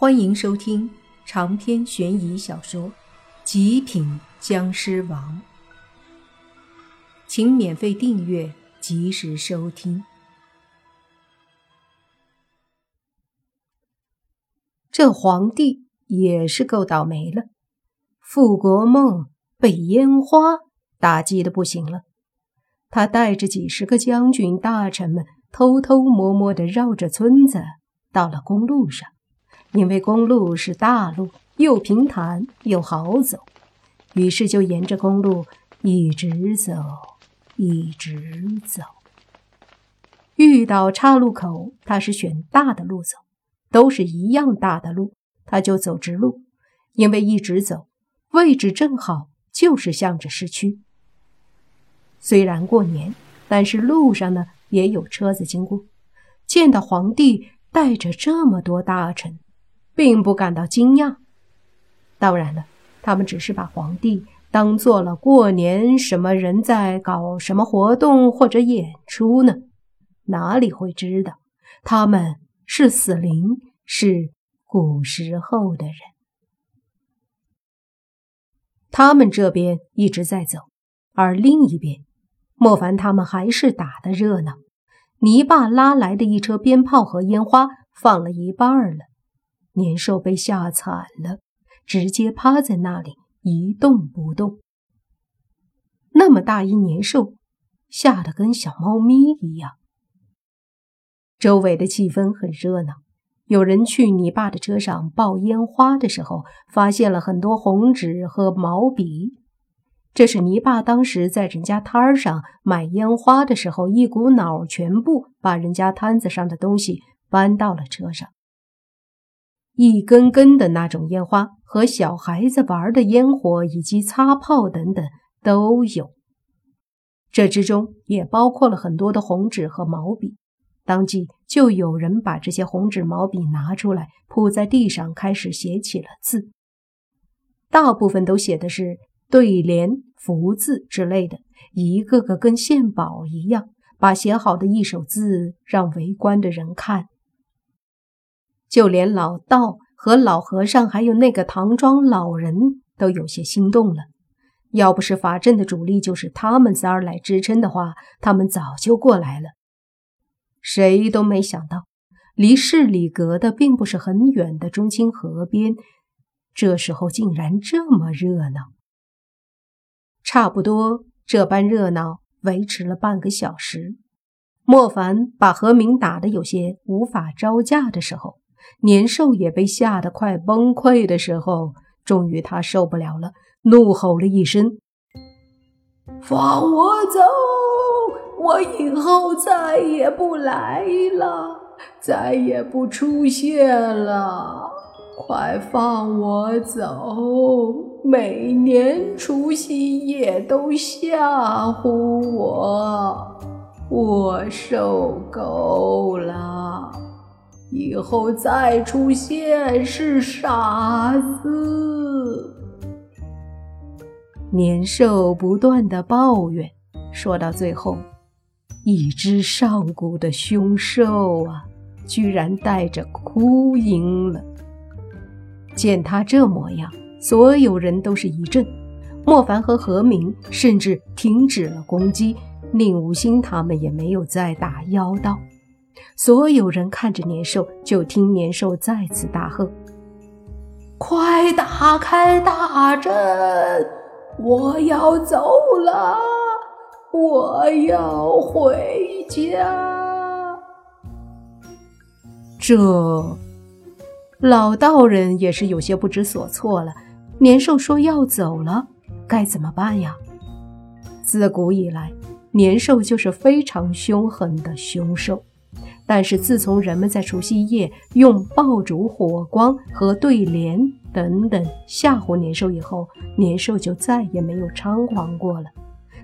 欢迎收听长篇悬疑小说《极品僵尸王》，请免费订阅，及时收听。这皇帝也是够倒霉了，富国梦被烟花打击的不行了。他带着几十个将军大臣们，偷偷摸摸的绕着村子到了公路上。因为公路是大路，又平坦又好走，于是就沿着公路一直走，一直走。遇到岔路口，他是选大的路走，都是一样大的路，他就走直路，因为一直走，位置正好就是向着市区。虽然过年，但是路上呢也有车子经过，见到皇帝带着这么多大臣。并不感到惊讶。当然了，他们只是把皇帝当做了过年什么人在搞什么活动或者演出呢？哪里会知道他们是死灵，是古时候的人。他们这边一直在走，而另一边，莫凡他们还是打的热闹。泥巴拉来的一车鞭炮和烟花放了一半了。年兽被吓惨了，直接趴在那里一动不动。那么大一年兽，吓得跟小猫咪一样。周围的气氛很热闹，有人去你爸的车上爆烟花的时候，发现了很多红纸和毛笔。这是你爸当时在人家摊儿上买烟花的时候，一股脑全部把人家摊子上的东西搬到了车上。一根根的那种烟花和小孩子玩的烟火以及擦炮等等都有，这之中也包括了很多的红纸和毛笔。当即就有人把这些红纸毛笔拿出来铺在地上，开始写起了字。大部分都写的是对联、福字之类的，一个个跟献宝一样，把写好的一手字让围观的人看。就连老道和老和尚，还有那个唐庄老人都有些心动了。要不是法阵的主力就是他们仨来支撑的话，他们早就过来了。谁都没想到，离市里隔的并不是很远的中清河边，这时候竟然这么热闹。差不多这般热闹维持了半个小时，莫凡把何明打得有些无法招架的时候。年兽也被吓得快崩溃的时候，终于他受不了了，怒吼了一声：“放我走！我以后再也不来了，再也不出现了！快放我走！每年除夕夜都吓唬我，我受够了。”以后再出现是傻子。年兽不断的抱怨，说到最后，一只上古的凶兽啊，居然带着哭音了。见他这模样，所有人都是一震。莫凡和何明甚至停止了攻击，宁无心他们也没有再打妖道。所有人看着年兽，就听年兽再次大喝：“快打开大阵！我要走了，我要回家。”这老道人也是有些不知所措了。年兽说要走了，该怎么办呀？自古以来，年兽就是非常凶狠的凶兽。但是自从人们在除夕夜用爆竹、火光和对联等等吓唬年兽以后，年兽就再也没有猖狂过了。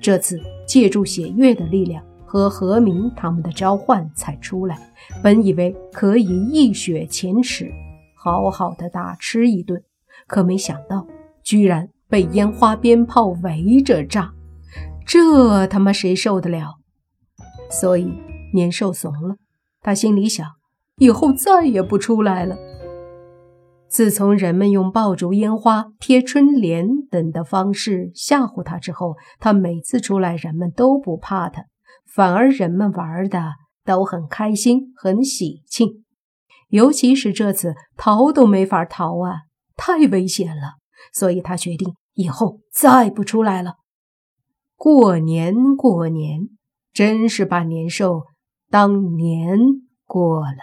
这次借助血月的力量和何明他们的召唤才出来，本以为可以一雪前耻，好好的大吃一顿，可没想到居然被烟花鞭炮围着炸，这他妈谁受得了？所以年兽怂了。他心里想：以后再也不出来了。自从人们用爆竹、烟花、贴春联等的方式吓唬他之后，他每次出来，人们都不怕他，反而人们玩的都很开心、很喜庆。尤其是这次逃都没法逃啊，太危险了，所以他决定以后再不出来了。过年过年，真是把年兽当年过了。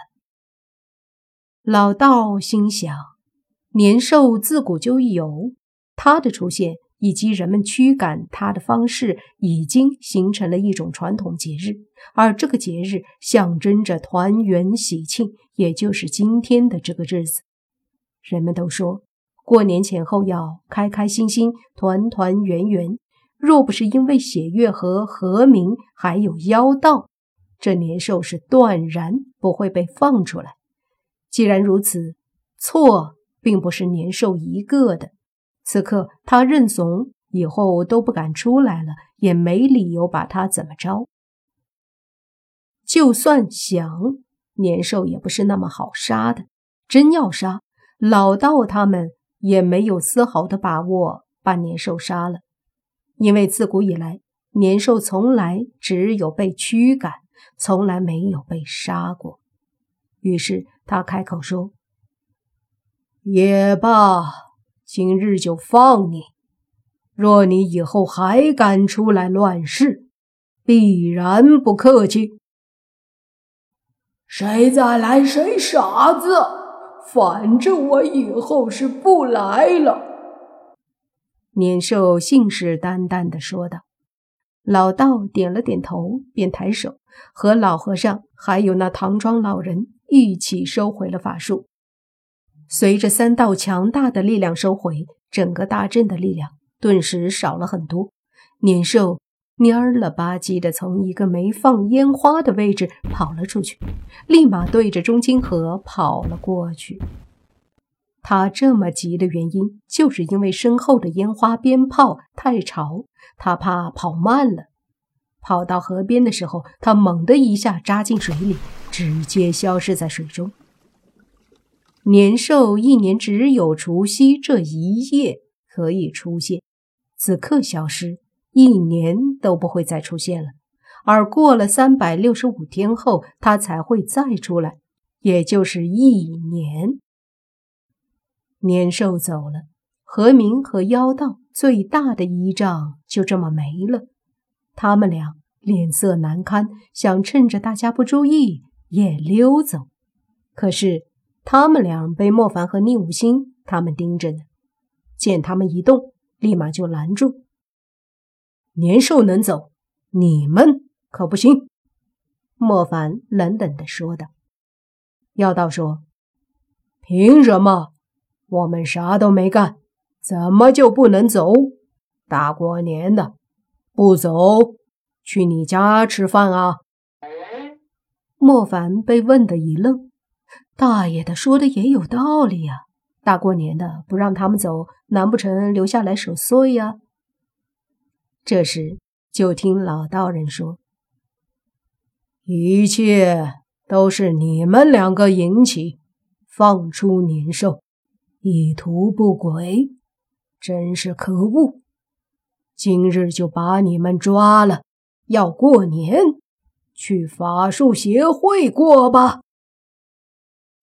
老道心想。年兽自古就有，它的出现以及人们驱赶它的方式，已经形成了一种传统节日。而这个节日象征着团圆喜庆，也就是今天的这个日子。人们都说，过年前后要开开心心、团团圆圆。若不是因为血月和和鸣，还有妖道，这年兽是断然不会被放出来。既然如此，错。并不是年兽一个的，此刻他认怂，以后都不敢出来了，也没理由把他怎么着。就算想，年兽也不是那么好杀的。真要杀，老道他们也没有丝毫的把握把年兽杀了，因为自古以来，年兽从来只有被驱赶，从来没有被杀过。于是他开口说。也罢，今日就放你。若你以后还敢出来乱世，必然不客气。谁再来，谁傻子。反正我以后是不来了。年兽信誓旦旦地说道。老道点了点头，便抬手和老和尚还有那唐庄老人一起收回了法术。随着三道强大的力量收回，整个大阵的力量顿时少了很多。年兽蔫了吧唧的从一个没放烟花的位置跑了出去，立马对着中清河跑了过去。他这么急的原因，就是因为身后的烟花鞭炮太吵，他怕跑慢了。跑到河边的时候，他猛地一下扎进水里，直接消失在水中。年兽一年只有除夕这一夜可以出现，此刻消失，一年都不会再出现了。而过了三百六十五天后，它才会再出来，也就是一年。年兽走了，何明和妖道最大的依仗就这么没了。他们俩脸色难堪，想趁着大家不注意也溜走，可是。他们俩被莫凡和宁无心他们盯着呢，见他们一动，立马就拦住。年兽能走，你们可不行。莫凡冷冷地说道。妖道说：“凭什么？我们啥都没干，怎么就不能走？大过年的，不走，去你家吃饭啊？”莫凡被问的一愣。大爷的说的也有道理呀，大过年的不让他们走，难不成留下来守岁呀？这时就听老道人说：“一切都是你们两个引起，放出年兽，意图不轨，真是可恶！今日就把你们抓了，要过年，去法术协会过吧。”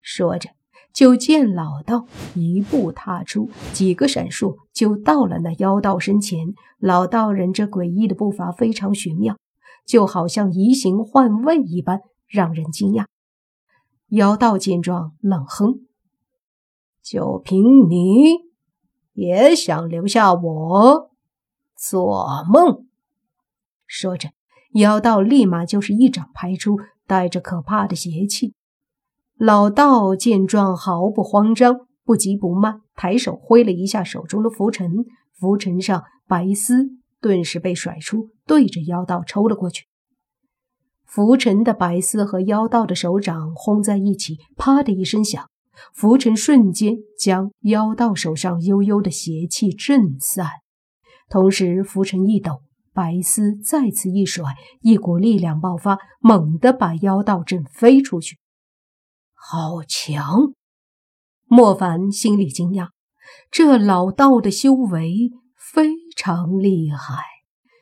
说着，就见老道一步踏出，几个闪烁就到了那妖道身前。老道人这诡异的步伐非常玄妙，就好像移形换位一般，让人惊讶。妖道见状，冷哼：“就凭你，也想留下我？做梦！”说着，妖道立马就是一掌拍出，带着可怕的邪气。老道见状毫不慌张，不急不慢，抬手挥了一下手中的拂尘，拂尘上白丝顿时被甩出，对着妖道抽了过去。拂尘的白丝和妖道的手掌轰在一起，啪的一声响，浮尘瞬间将妖道手上悠悠的邪气震散，同时浮尘一抖，白丝再次一甩，一股力量爆发，猛地把妖道震飞出去。好强！莫凡心里惊讶，这老道的修为非常厉害，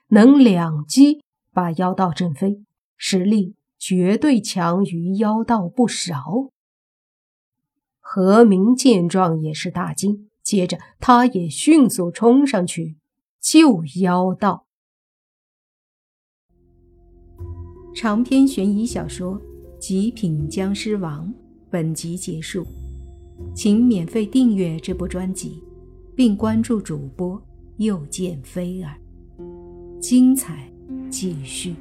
能两击把妖道震飞，实力绝对强于妖道不少。何明见状也是大惊，接着他也迅速冲上去救妖道。长篇悬疑小说《极品僵尸王》本集结束，请免费订阅这部专辑，并关注主播又见菲儿，精彩继续。